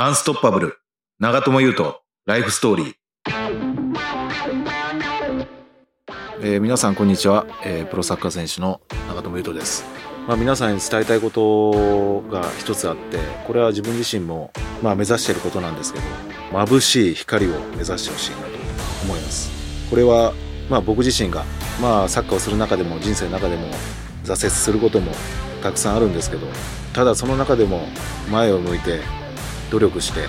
アンストッパブル、長友佑都、ライフストーリー。えー皆さんこんにちは、えープロサッカー選手の長友佑都です。まあ、皆さんに伝えたいことが一つあって、これは自分自身も、まあ、目指していることなんですけど、眩しい光を目指してほしいなと思います。これは、まあ、僕自身が、まあ、サッカーをする中でも人生の中でも挫折することもたくさんあるんですけどただその中でも前を向いて努力して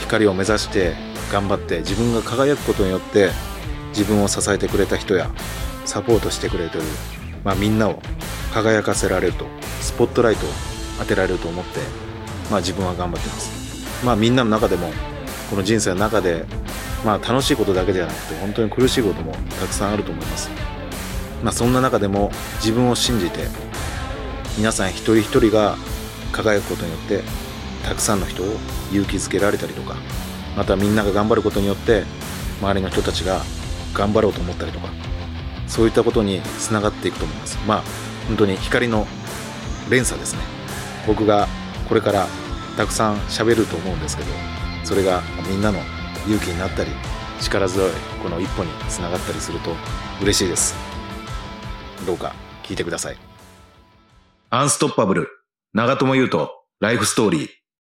光を目指して頑張って自分が輝くことによって自分を支えてくれた人やサポートしてくれてる、まあ、みんなを輝かせられるとスポットライトを当てられると思って、まあ、自分は頑張ってます。まあ、みんなの中でもこの人生の中で、まあ、楽しいことだけではなくて本当に苦しいこともたくさんあると思います。まあ、そんな中でも自分を信じて皆さん一人一人が輝くことによってたくさんの人を勇気づけられたりとかまたみんなが頑張ることによって周りの人たちが頑張ろうと思ったりとかそういったことにつながっていくと思います。まあ本当に光の連鎖ですね。僕がこれからたくさん喋ると思うんですけどそれがみんなの勇気になったり力強いこの一歩につながったりすると嬉しいです。どうか聞いてください。アンストッパブル。長友佑都ライフストーリー。